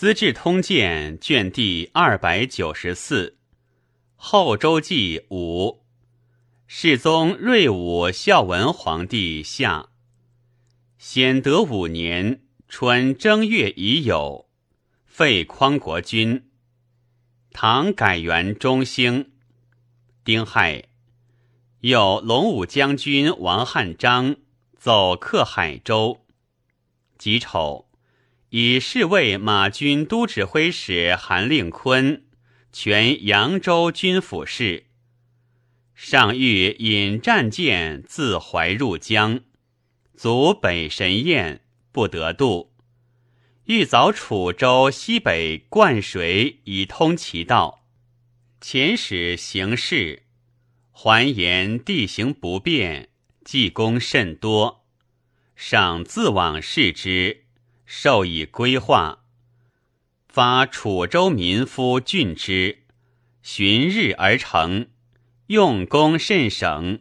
资治通鉴》卷第二百九十四，《后周记》五，世宗睿武孝文皇帝下，显德五年春正月乙酉，废匡国君。唐改元中兴，丁亥，有龙武将军王汉章走克海州。己丑，以侍卫马军都指挥使韩令坤全扬州军府事。上欲引战舰自淮入江，阻北神堰不得渡。欲凿楚州西北灌水以通其道，遣使行事，还言地形不便，计功甚多，赏自往视之，授以规划。发楚州民夫郡之，旬日而成，用功甚省。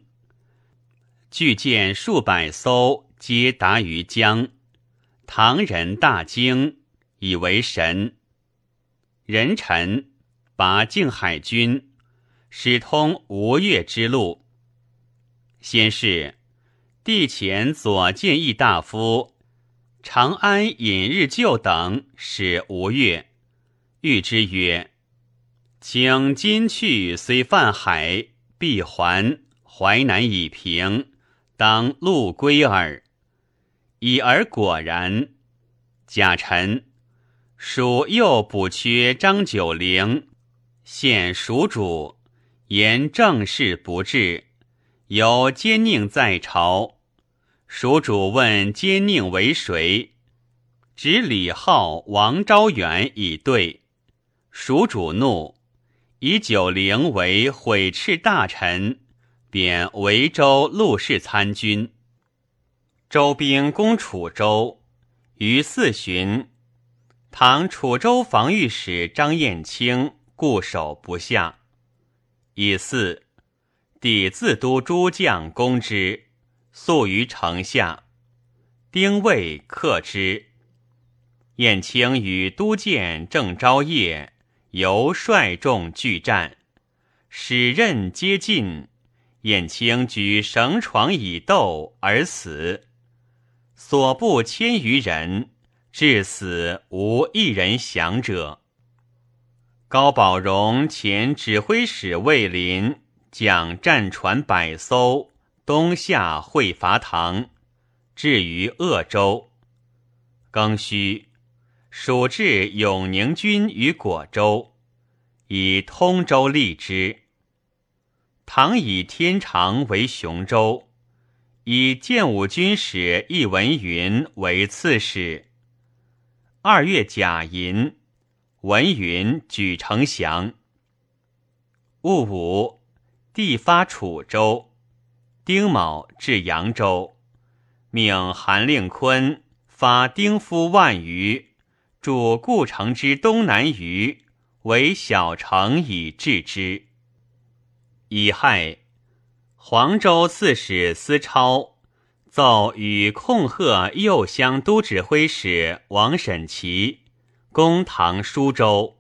巨舰数百艘，皆达于江。唐人大惊，以为神。人臣拔靖海军，使通吴越之路。先是，帝前左谏议大夫长安尹日旧等使吴越，谕之曰：“请今去，虽犯海，必还。淮南已平，当陆归耳。”已而果然，贾臣蜀又补缺张九龄，献蜀主，言政事不治，有奸佞在朝。蜀主问奸佞为谁，指李浩、王昭远以对。蜀主怒，以九龄为毁斥大臣，贬维州陆氏参军。周兵攻楚州，于四旬，唐楚州防御使张彦清固守不下。以四，帝自都诸将攻之，宿于城下。丁未克之。燕青与都监郑昭业由率众拒战，使刃皆尽。燕青举绳床以斗而死。所部千余人，至死无一人降者。高宝荣前指挥使魏林将战船百艘东下会伐唐，至于鄂州。庚戌，蜀至永宁军于果州，以通州立之。唐以天长为雄州。以建武军使易文云为刺史。二月甲寅，文云举城降。戊午，帝发楚州。丁卯至扬州，命韩令坤发丁夫万余，筑故城之东南隅，为小城以治之。乙亥。黄州刺史司超奏与控贺右乡都指挥使王审琦攻唐舒州，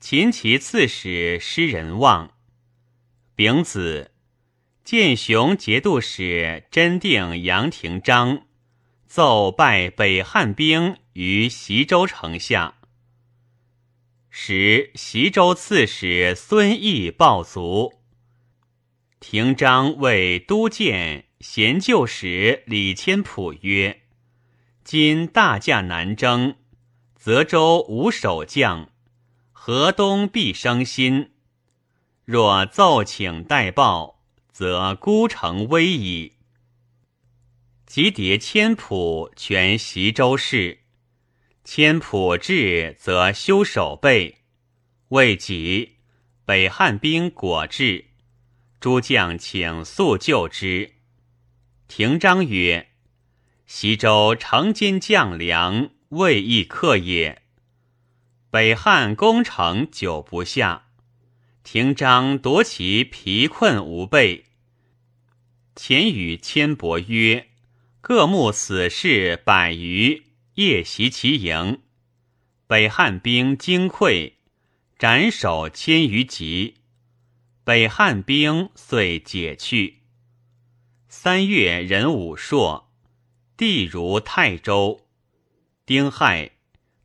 秦其刺史施仁望。丙子，建雄节度使真定杨廷章奏拜北汉兵于习州城下。时习州刺史孙毅报卒。廷章为都监贤旧使李谦普曰：“今大驾南征，泽州无守将，河东必生心。若奏请代报，则孤城危矣。”即迭谦普全袭州事。千普至，则修守备。未几，北汉兵果至。诸将请速救之。廷章曰：“西州城间将粮，未易克也。北汉攻城久不下，廷章夺其疲困无备。前与千伯曰：‘各募死士百余，夜袭其营。’北汉兵惊溃，斩首千余级。北汉兵遂解去。三月人武朔，地如泰州。丁亥，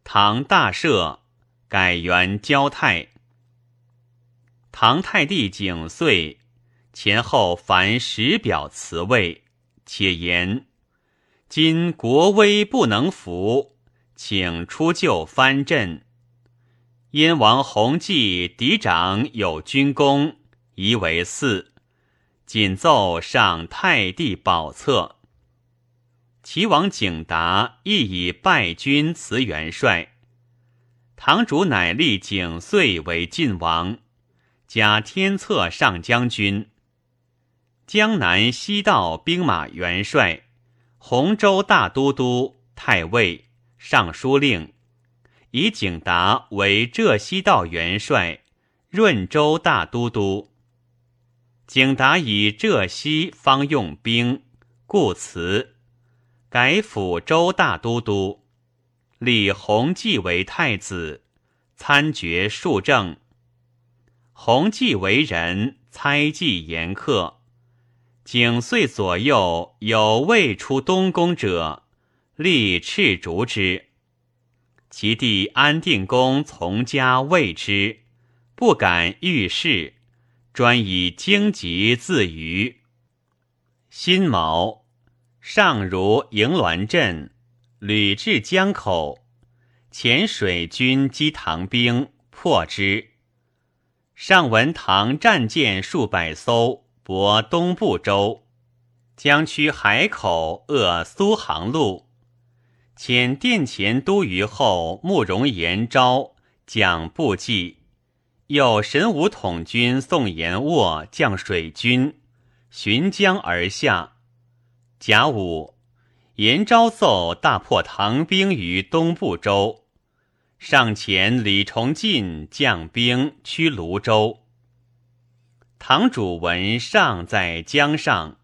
唐大赦，改元交泰。唐太帝景岁前后凡十表辞位，且言：今国威不能服，请出救藩镇。燕王弘济嫡长有军功，宜为嗣。谨奏上太帝宝册。齐王景达亦以败军辞元帅。堂主乃立景遂为晋王，加天策上将军、江南西道兵马元帅、洪州大都督、太尉、尚书令，以景达为浙西道元帅、润州大都督。景达以浙西方用兵，故辞。改抚州大都督，立弘济为太子，参决庶政。弘济为人猜忌严苛，景岁左右有未出东宫者，立斥逐之。其弟安定公从家畏之，不敢遇事，专以荆棘自娱。辛卯。上如迎滦镇，屡至江口，遣水军击唐兵，破之。上闻唐战舰数百艘，泊东部州，将驱海口扼苏杭路，遣殿前都虞候慕容延昭将部骑，又神武统军宋延渥将水军，循江而下。甲午，延昭奏大破唐兵于东部州，上前李崇进将兵驱泸州。堂主闻尚在江上，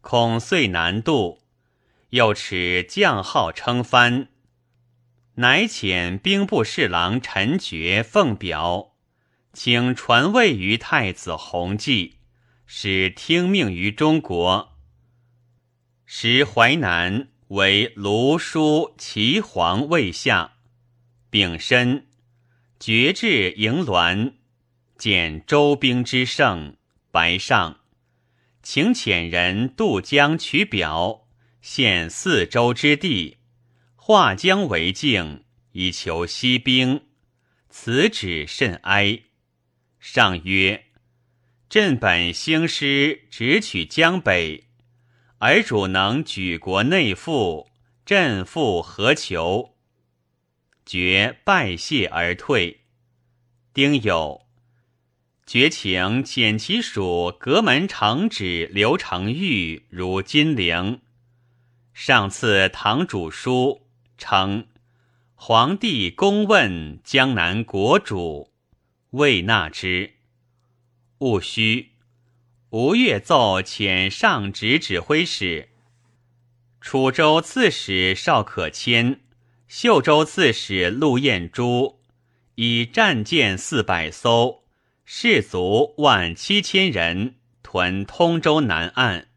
恐遂难渡，又持将号称藩，乃遣兵部侍郎陈觉奉表，请传位于太子弘济，使听命于中国。时淮南为卢书齐皇位下，丙申，决志迎滦，见周兵之胜，白上，请遣人渡江取表，献四周之地，化江为境，以求息兵。此旨甚哀。上曰：“朕本兴师，直取江北。”而主能举国内附，朕复何求？决拜谢而退。丁酉，绝请遣其属阁门承旨刘成玉如金陵。上赐堂主书，称皇帝公问江南国主，未纳之。戊戌。吴越奏遣上直指挥使、楚州刺史邵可谦、秀州刺史陆彦珠，以战舰四百艘，士卒万七千人，屯通州南岸。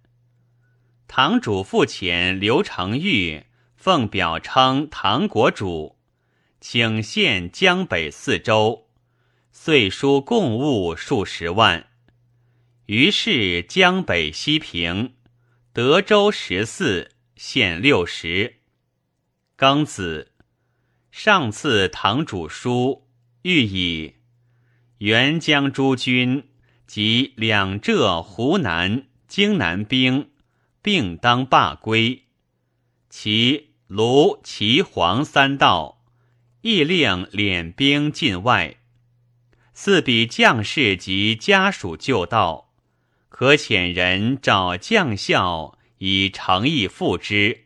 堂主复遣刘承玉奉表称唐国主，请献江北四州，岁输贡物数十万。于是江北西平，德州十四县六十。庚子，上赐堂主书，欲以元江诸军及两浙、湖南、荆南兵并当罢归，其卢、齐、黄三道亦令敛兵境外。四比将士及家属就道。可遣人召将校以诚意付之。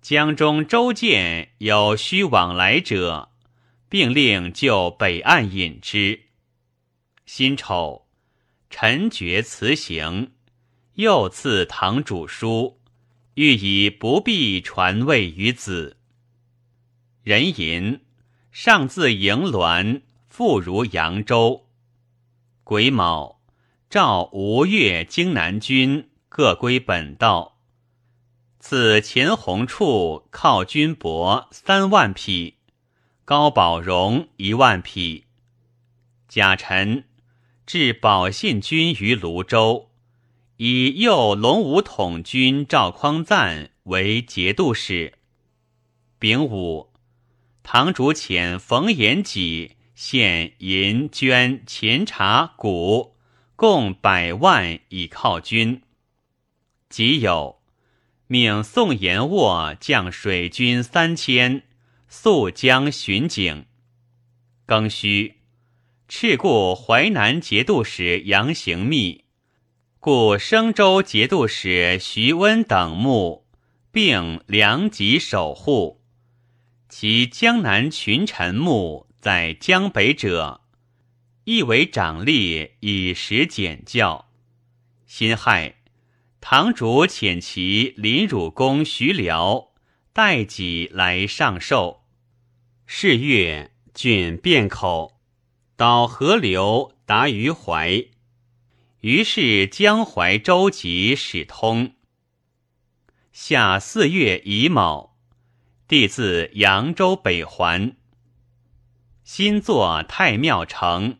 江中州舰有需往来者，并令就北岸引之。辛丑，臣决辞行，又赐堂主书，欲以不必传位于子。人吟，上自营鸾，复如扬州。癸卯，召吴越荆南军各归本道。赐秦弘处靠军帛三万匹，高宝荣一万匹。甲辰，置保信军于泸州，以右龙武统军赵匡赞为节度使。丙午。堂主遣冯延己献银绢钱茶谷，共百万以犒军。己酉，命宋延沃将水军三千，溯江巡警。庚戌，敕故淮南节度使杨行密，故升州节度使徐温等墓，并梁吉守护。其江南群臣墓在江北者，亦为长吏以时简教。辛亥，堂主遣其临汝公徐辽代己来上寿。是月，郡汴口，导河流达于淮，于是江淮舟楫始通。夏四月乙卯。帝自扬州北还，新作太庙城。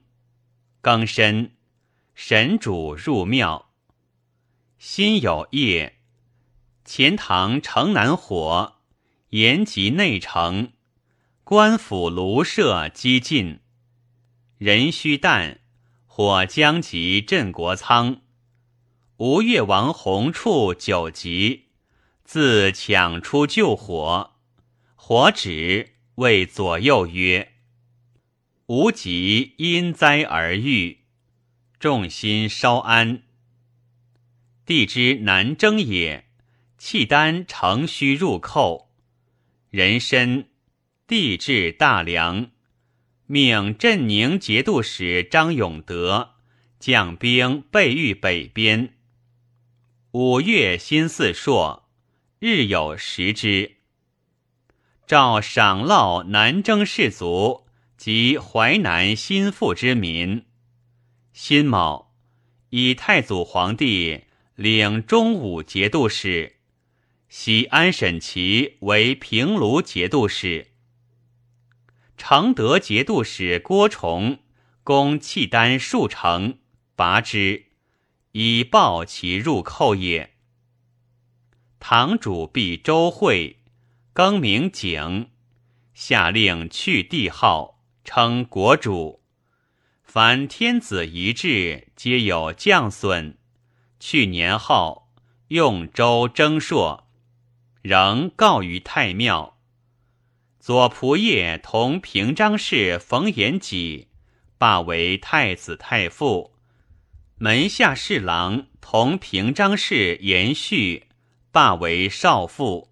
庚申，神主入庙。辛有夜，钱塘城南火，延吉内城，官府庐舍激进。人须旦，火将及镇国仓。吴越王弘处九级，自抢出救火。火止，谓左右曰：“无极因灾而愈，众心稍安。帝之南征也，契丹乘虚入寇，人参，地至大梁，命镇宁节度使张永德将兵备御北边。五月辛巳朔，日有食之。”诏赏烙南征士卒及淮南心腹之民。辛卯，以太祖皇帝领中武节度使，喜安审琦为平卢节度使。承德节度使郭崇攻契丹数城，拔之，以报其入寇也。堂主必周会。更名景，下令去帝号，称国主。凡天子遗志，皆有降损。去年号用州征朔，仍告于太庙。左仆射同平章事冯延己，罢为太子太傅。门下侍郎同平章事延续，罢为少傅。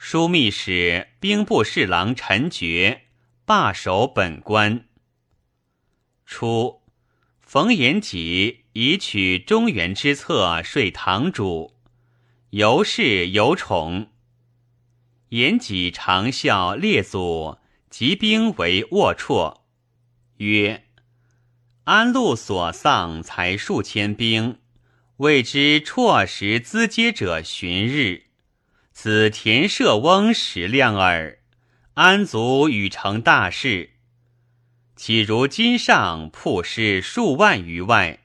枢密使兵部侍郎陈觉罢守本官。初，冯延己以取中原之策说堂主，由是有宠。延己常笑列祖集兵为龌龊，曰：“安陆所丧才数千兵，未知辍时资接者旬日。”此田舍翁食量耳，安足与成大事？岂如今上铺师数万余外，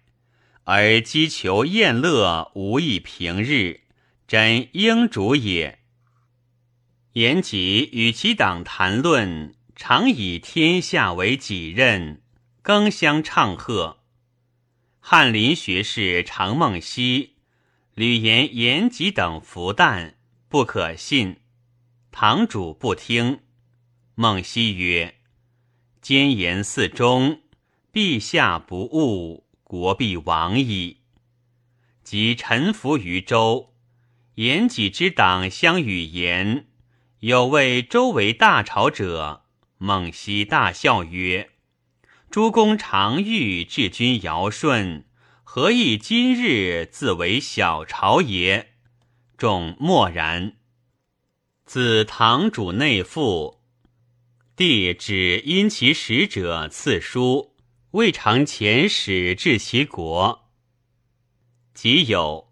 而击求宴乐无以平日，真应主也。言及与其党谈论，常以天下为己任，更相唱和。翰林学士常梦溪吕言言及等服旦。不可信，堂主不听。梦溪曰：“奸言四中，陛下不误，国必亡矣。”即臣服于周，言己之党相与言，有谓周为大朝者。孟熙大笑曰：“诸公常欲治君尧舜，何以今日自为小朝也？”众默然。自堂主内附，帝只因其使者赐书，未尝遣使至其国。即有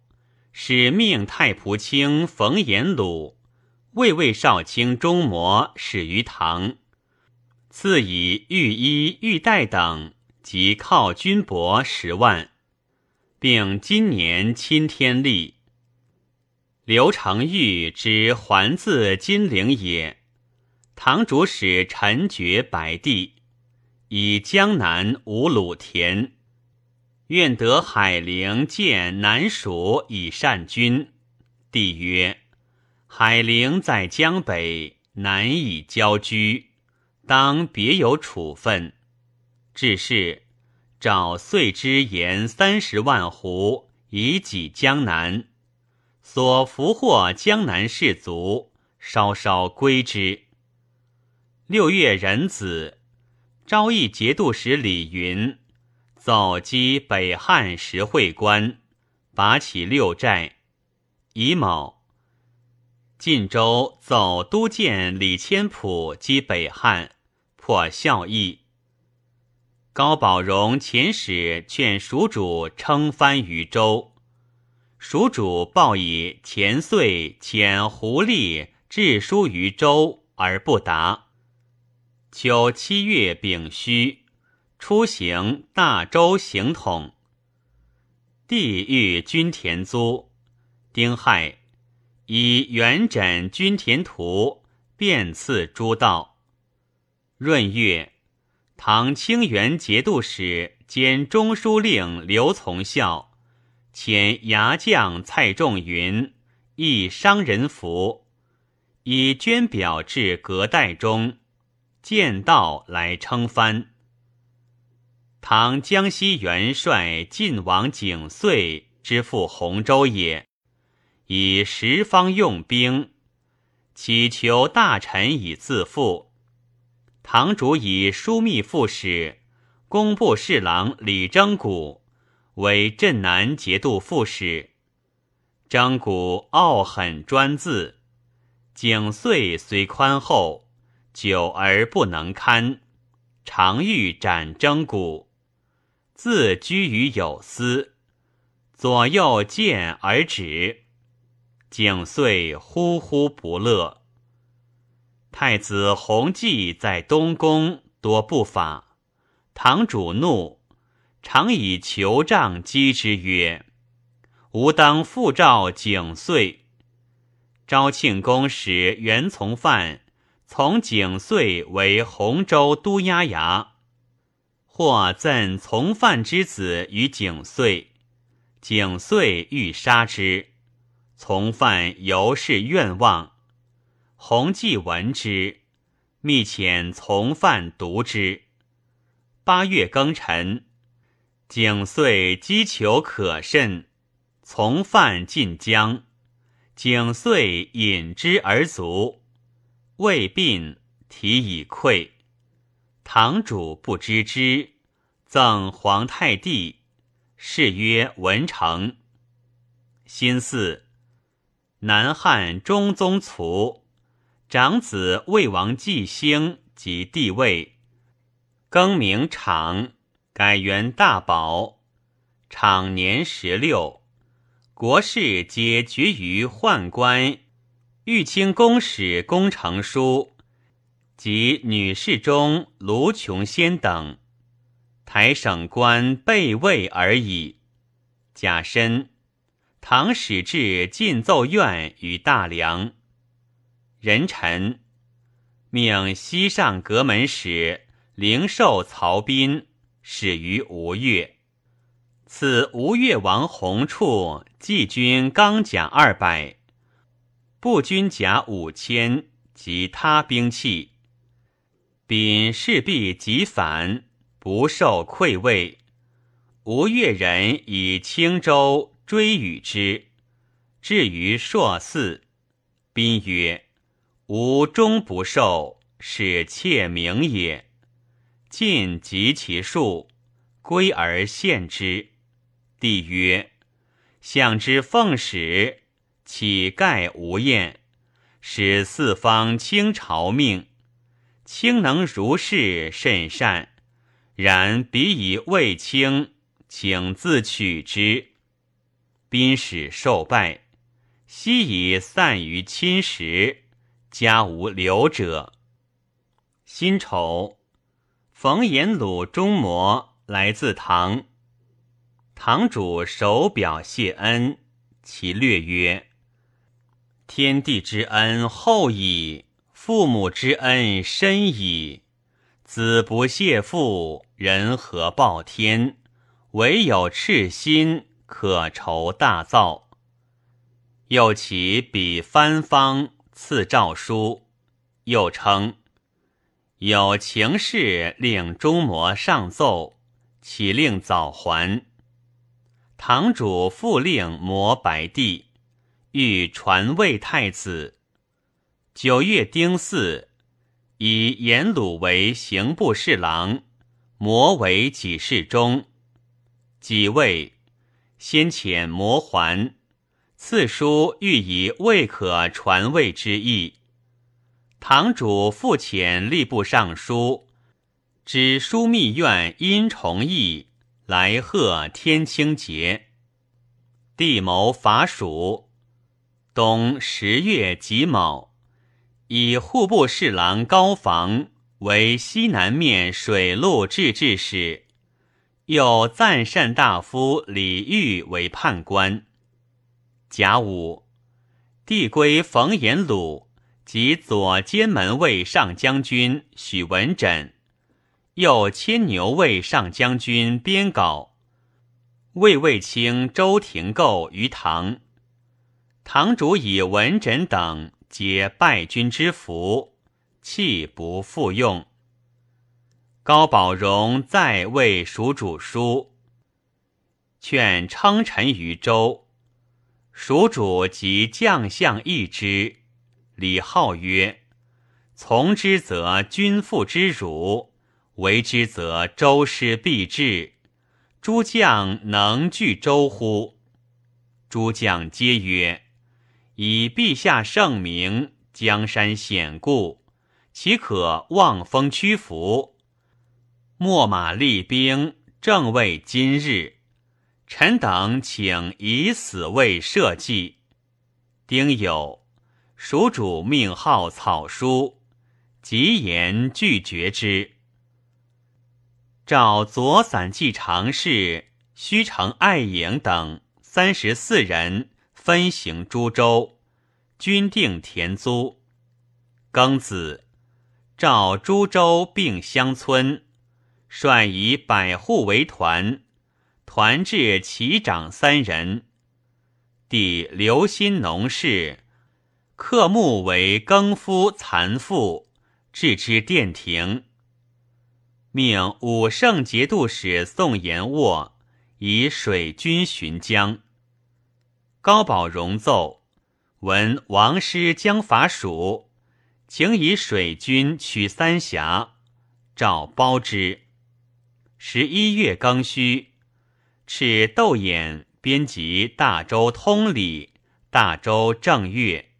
使命太仆卿冯延鲁、卫尉少卿钟模始于唐，赐以御衣、玉带等，及犒军帛十万，并今年钦天历。刘承玉之还自金陵也。唐主使陈觉白帝，以江南无鲁田，愿得海陵见南蜀以善君。帝曰：海陵在江北，难以交居，当别有处分。至是，找岁之盐三十万斛，以济江南。所俘获江南士卒，稍稍归之。六月壬子，昭义节度使李云走击北汉石会关，拔起六寨。乙卯，晋州走都监李千朴击北汉，破孝义。高宝荣遣使劝蜀主称藩于州，蜀主报以前岁遣胡吏致书于州而不答。秋七月丙戌，出行大周行统。帝欲均田租，丁亥，以元稹均田图遍赐诸道。闰月，唐清源节度使兼中书令刘从孝遣牙将蔡仲云诣商人服，以捐表至隔代中。见道来称藩。唐江西元帅晋王景遂之父洪州也，以十方用兵，祈求大臣以自负。唐主以枢密副使、工部侍郎李征古为镇南节度副使。征古傲狠专自，景遂虽宽厚。久而不能堪，常欲斩征古，自居于有司，左右见而止。景遂呼呼不乐。太子弘济在东宫多不法，堂主怒，常以酋杖击之曰：“吾当复召景遂。”昭庆宫使袁从范。从景遂为洪州都押衙，或赠从范之子于景遂，景遂欲杀之，从犯尤是愿望。弘济闻之，密遣从犯读之。八月庚辰，景遂击求可甚，从犯进江，景遂引之而卒。未病，体已溃。堂主不知之，赠皇太帝，谥曰文成。辛巳，南汉中宗卒，长子魏王继兴即帝位，更名长，改元大宝。长年十六，国事皆决于宦官。御清宫使工程书及女侍中卢琼仙等，台省官备位而已。甲申，唐使至进奏院与大梁。人臣，命西上阁门使灵寿曹彬始于吴越。此吴越王弘处季军钢甲二百。步军甲五千及他兵器，秉势必即反，不受馈位。吴越人以青州追与之，至于朔寺，宾曰：“吾终不受，使妾名也。”尽及其数，归而献之。帝曰：“相之奉使。”乞盖无厌，使四方倾朝命，卿能如是甚善。然彼以未清，请自取之。宾使受拜，悉以散于亲时，家无留者。辛丑，冯延鲁中模来自唐。堂主手表谢恩，其略曰：“天地之恩厚矣，父母之恩深矣。子不谢父，人何报天？唯有赤心，可酬大造。”又起笔藩方，赐诏书，又称。有情事令中魔上奏，启令早还。堂主复令磨白帝，欲传位太子。九月丁巳，以颜鲁为刑部侍郎，磨为给事中。己位，先遣磨还，赐书欲以未可传位之意。堂主复遣吏部尚书，知枢密院殷崇义来贺天清节。帝谋伐蜀，冬十月己卯，以户部侍郎高房为西南面水陆制置使，又赞善大夫李煜为判官。甲午，帝归冯延鲁。及左监门卫上将军许文枕，右牵牛卫上将军编镐，魏卫卿周廷构于堂。堂主以文枕等皆败军之福，弃不复用。高宝荣在为蜀主书，劝称臣于周，蜀主及将相议之。李浩曰：“从之则君父之辱，为之则周师必至。诸将能拒周乎？”诸将皆曰：“以陛下圣明，江山险固，岂可望风屈服？秣马厉兵，正为今日。臣等请以死为社稷。”丁酉。蜀主命号草书，极言拒绝之。召左散骑常侍虚城爱颖等三十四人，分行诸州，均定田租。庚子，召诸州并乡村，率以百户为团，团至齐长三人。帝留心农事。刻木为耕夫残妇，置之殿庭。命武圣节度使宋延渥以水军巡江。高宝荣奏，闻王师将伐蜀，请以水军取三峡，诏包之。十一月庚戌，敕窦衍编辑《大周通礼》，大周正月。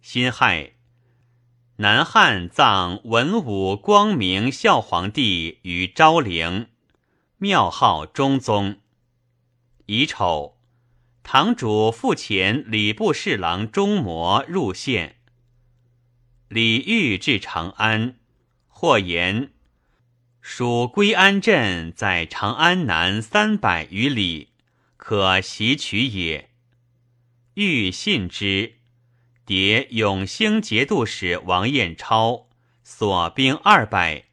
辛亥，南汉葬文武光明孝皇帝于昭陵，庙号中宗。乙丑，堂主复遣礼部侍郎钟模入献。李煜至长安，或言属归安镇在长安南三百余里，可袭取也。欲信之。迭永兴节度使王彦超所兵二百，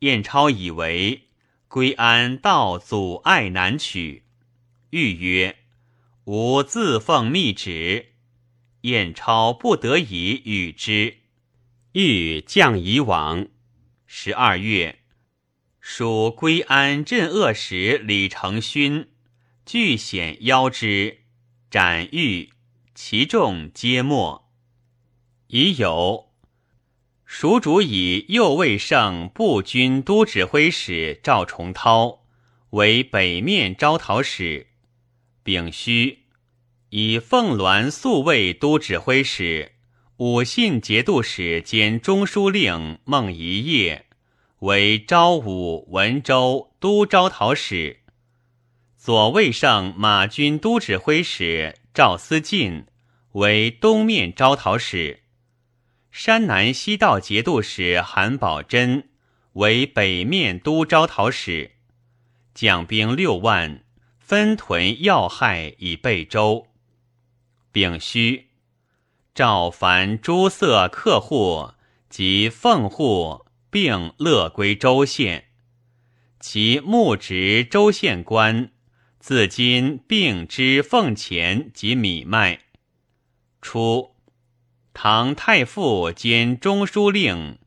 彦超以为归安道阻碍难取，欲曰：“吾自奉密旨。”彦超不得已与之，欲将以往。十二月，属归安镇恶使李承勋据险邀之，斩狱。其众皆没。已有蜀主以右卫圣步军都指挥使赵重涛为北面招讨使，丙戌以凤鸾宿卫都指挥使武信节度使兼中书令孟仪业为昭武文州都招讨使。左卫上马军都指挥使赵思进为东面招讨使。山南西道节度使韩宝珍为北面都招讨使，将兵六万，分屯要害以备州。丙戌，赵凡诸色客户及奉户并乐归州县，其牧职州县官自今并之奉钱及米麦。初。唐太傅兼中书令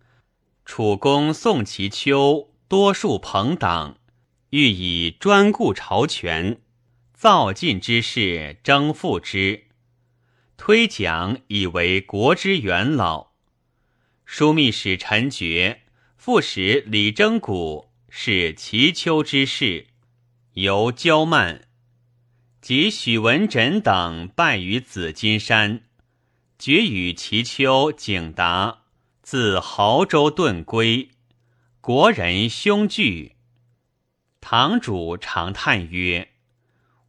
楚公宋其丘多数朋党，欲以专顾朝权，造晋之事征复之，推讲以为国之元老。枢密使陈觉、副使李征古是齐丘之士，由骄慢，及许文枕等败于紫金山。决与齐丘、景达自亳州遁归，国人凶惧。堂主常叹曰：“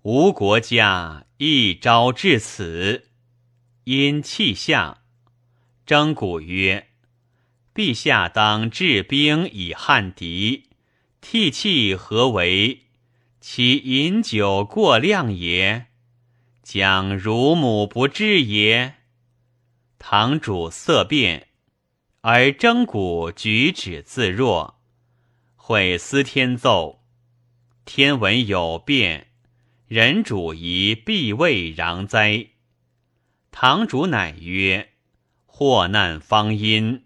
吾国家一朝至此，因气下。”征古曰：“陛下当治兵以汉敌，替气何为？其饮酒过量也？将乳母不治也？”堂主色变，而征古举止自若。会司天奏，天文有变，人主宜避位攘灾。堂主乃曰：“祸难方殷，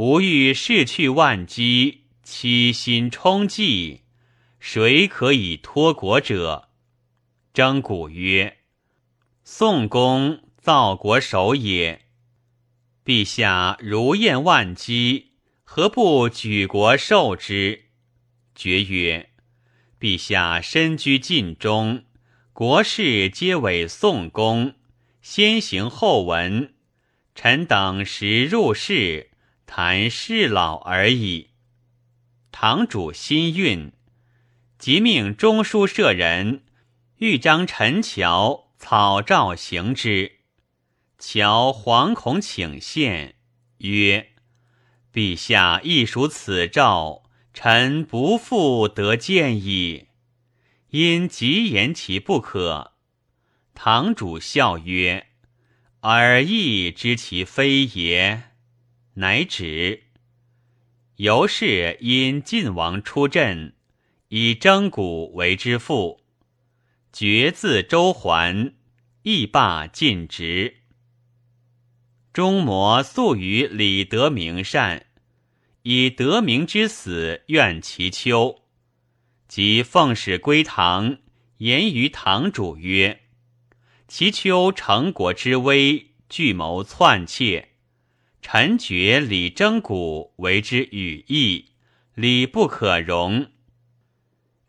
吾欲逝去万机，七心充济，谁可以托国者？”征古曰：“宋公造国守也。”陛下如燕万机，何不举国受之？爵曰：“陛下身居晋中，国事皆委宋公，先行后闻。臣等时入仕，谈事老而已。”堂主心愠，即命中书舍人豫章陈桥草诏行之。乔惶恐请献，曰：“陛下亦属此诏，臣不复得见矣。”因急言其不可。堂主笑曰：“尔亦知其非也。”乃止。由是因晋王出阵，以征古为之父，爵自周桓，亦罢晋职。中摩素与李德明善，以德明之死怨其丘，即奉使归唐，言于堂主曰：“其丘成国之威，据谋篡窃，臣觉李征古为之羽翼，礼不可容。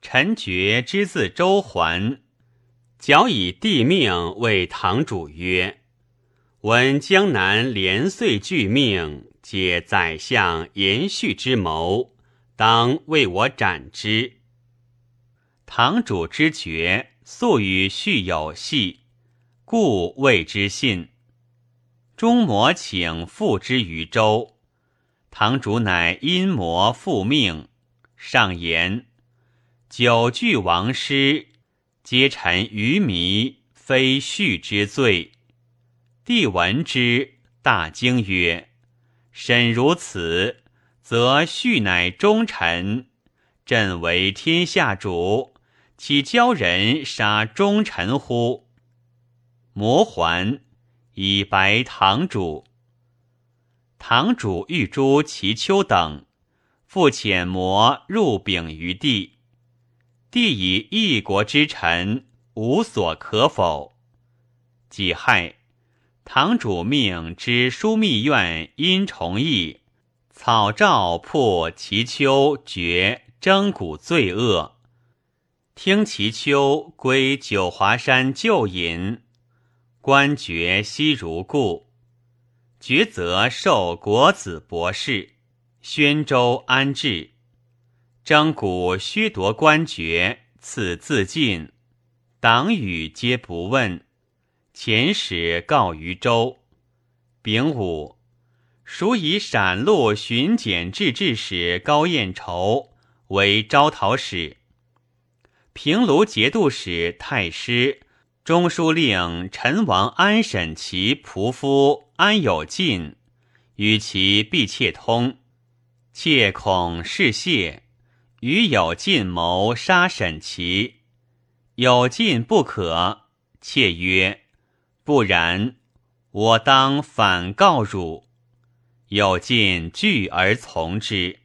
臣觉之字周桓，矫以帝命为堂主曰。”闻江南连岁俱命，皆宰相延续之谋，当为我斩之。堂主之爵，素与续有隙，故谓之信。中魔请复之于周，堂主乃阴魔复命。上言：九句王师，皆臣愚迷，非续之罪。帝闻之，大惊曰：“身如此，则续乃忠臣。朕为天下主，岂教人杀忠臣乎？”魔还，以白堂主。堂主欲诛其丘等，复遣魔入禀于帝。帝以一国之臣，无所可否。己亥。堂主命之枢密院因崇义草诏破齐丘绝征古罪恶，听齐丘归九华山旧隐，官爵悉如故。抉择授国子博士，宣州安置。征古削夺官爵，赐自尽。党羽皆不问。遣使告于州。丙午，蜀以陕路巡检制置使高彦筹为招讨使。平卢节度使太师。中书令陈王安审其仆夫安有进，与其必窃通，窃恐事谢，与有进谋杀审其。有进不可，妾曰：“不然，我当反告汝。”有进惧而从之。